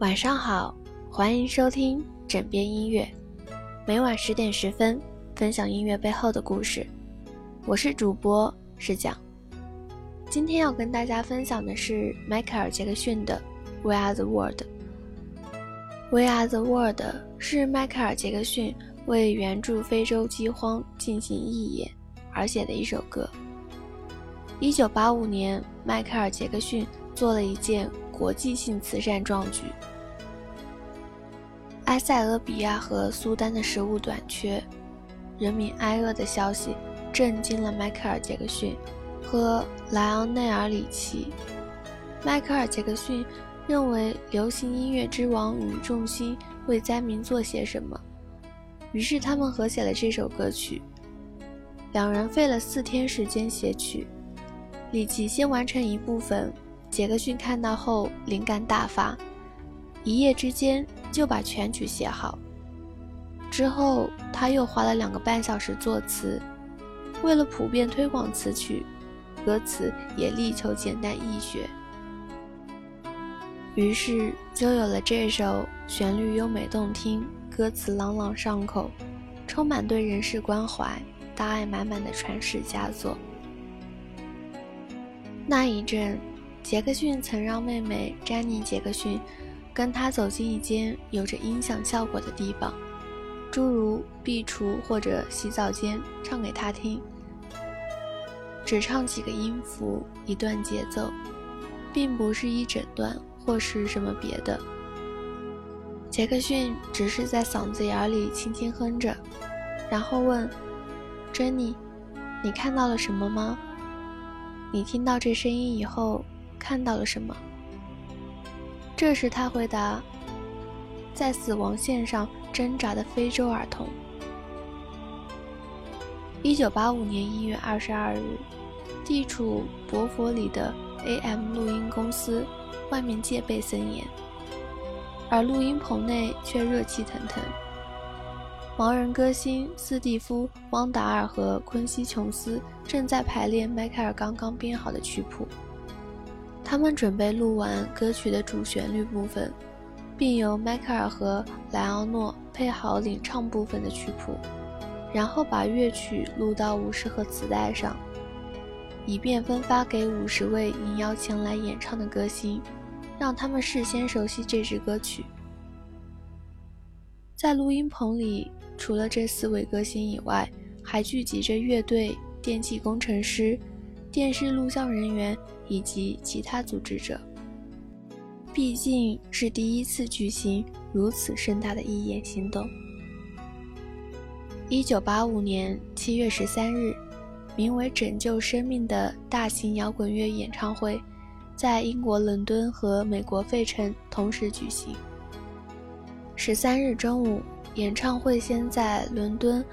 晚上好，欢迎收听枕边音乐，每晚十点十分分享音乐背后的故事。我是主播是讲，今天要跟大家分享的是迈克尔·杰克逊的《We Are the World》。《We Are the World》是迈克尔·杰克逊为援助非洲饥荒进行义演而写的一首歌。一九八五年，迈克尔·杰克逊做了一件国际性慈善壮举。埃塞俄比亚和苏丹的食物短缺，人民挨饿的消息震惊了迈克尔·杰克逊和莱昂内尔·里奇。迈克尔·杰克逊认为流行音乐之王与重心为灾民做些什么，于是他们合写了这首歌曲。两人费了四天时间写曲，里奇先完成一部分，杰克逊看到后灵感大发，一夜之间。就把全曲写好，之后他又花了两个半小时作词。为了普遍推广此曲，歌词也力求简单易学。于是就有了这首旋律优美动听、歌词朗朗上口、充满对人世关怀、大爱满满的传世佳作。那一阵，杰克逊曾让妹妹詹妮·杰克逊。跟他走进一间有着音响效果的地方，诸如壁橱或者洗澡间，唱给他听。只唱几个音符，一段节奏，并不是一整段或是什么别的。杰克逊只是在嗓子眼里轻轻哼着，然后问：“珍妮，你看到了什么吗？你听到这声音以后看到了什么？”这时，他回答：“在死亡线上挣扎的非洲儿童。”一九八五年一月二十二日，地处博佛里的 AM 录音公司外面戒备森严，而录音棚内却热气腾腾。盲人歌星斯蒂夫·汪达尔和昆西·琼斯正在排练迈克尔刚刚编好的曲谱。他们准备录完歌曲的主旋律部分，并由迈克尔和莱昂诺配好领唱部分的曲谱，然后把乐曲录到五十盒磁带上，以便分发给五十位应邀前来演唱的歌星，让他们事先熟悉这支歌曲。在录音棚里，除了这四位歌星以外，还聚集着乐队、电气工程师。电视录像人员以及其他组织者，毕竟是第一次举行如此盛大的义演行动。一九八五年七月十三日，名为“拯救生命”的大型摇滚乐演唱会，在英国伦敦和美国费城同时举行。十三日中午，演唱会先在伦敦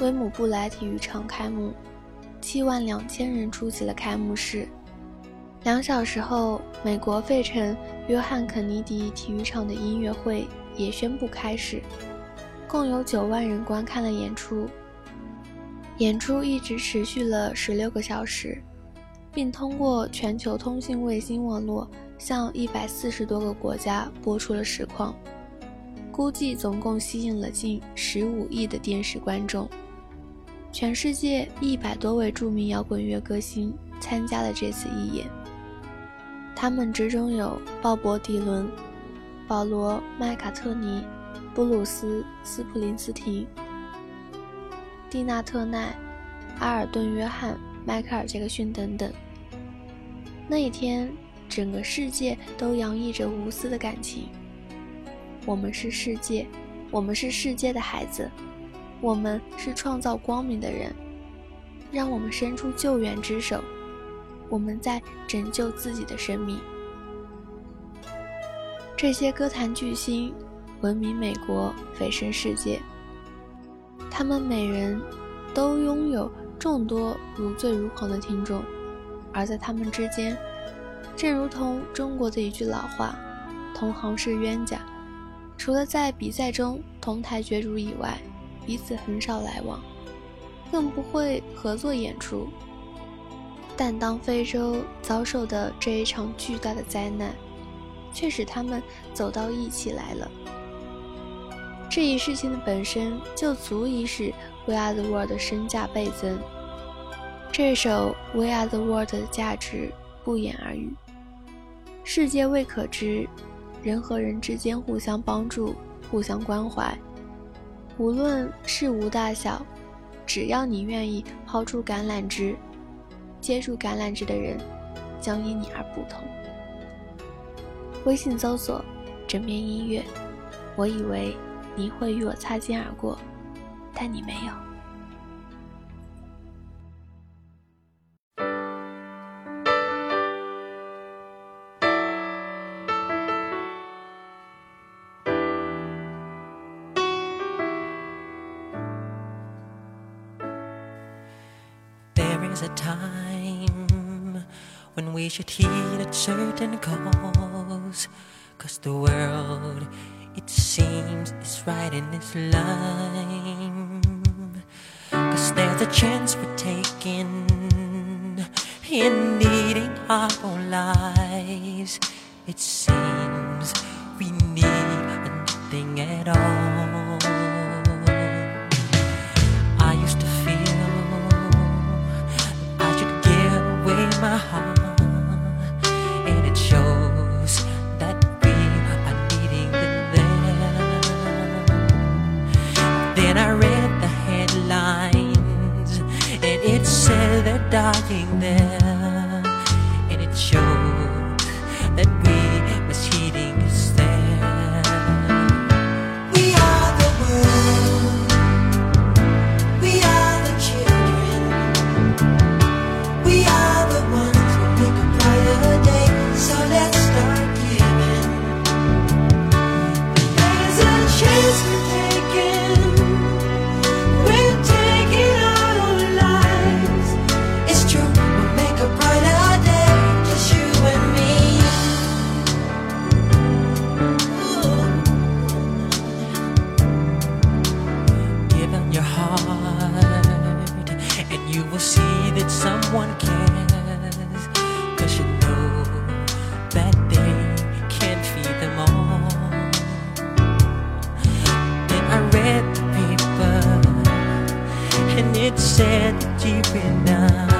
威姆布莱体育场开幕。七万两千人出席了开幕式。两小时后，美国费城约翰肯尼迪体育场的音乐会也宣布开始，共有九万人观看了演出。演出一直持续了十六个小时，并通过全球通信卫星网络向一百四十多个国家播出了实况，估计总共吸引了近十五亿的电视观众。全世界一百多位著名摇滚乐歌星参加了这次义演，他们之中有鲍勃·迪伦、保罗·麦卡特尼、布鲁斯·斯普林斯廷、蒂娜·特奈、阿尔顿·约翰、迈克尔·杰克逊等等。那一天，整个世界都洋溢着无私的感情。我们是世界，我们是世界的孩子。我们是创造光明的人，让我们伸出救援之手。我们在拯救自己的生命。这些歌坛巨星闻名美国，蜚声世界。他们每人都拥有众多如醉如狂的听众，而在他们之间，正如同中国的一句老话：“同行是冤家。”除了在比赛中同台角逐以外。彼此很少来往，更不会合作演出。但当非洲遭受的这一场巨大的灾难，却使他们走到一起来了。这一事情的本身就足以使《We Are the World》的身价倍增。这首《We Are the World》的价值不言而喻。世界未可知，人和人之间互相帮助、互相关怀，无论事无大小，只要你愿意抛出橄榄枝，接触橄榄枝的人将因你而不同。微信搜索“枕边音乐”，我以为。你会与我擦肩而过，但你没有。There is a time when we should heed a certain cause, cause the world. it seems is right in its line. Cause there's a chance we're taking in needing our own lives. It seems we need nothing at all. it said deep enough.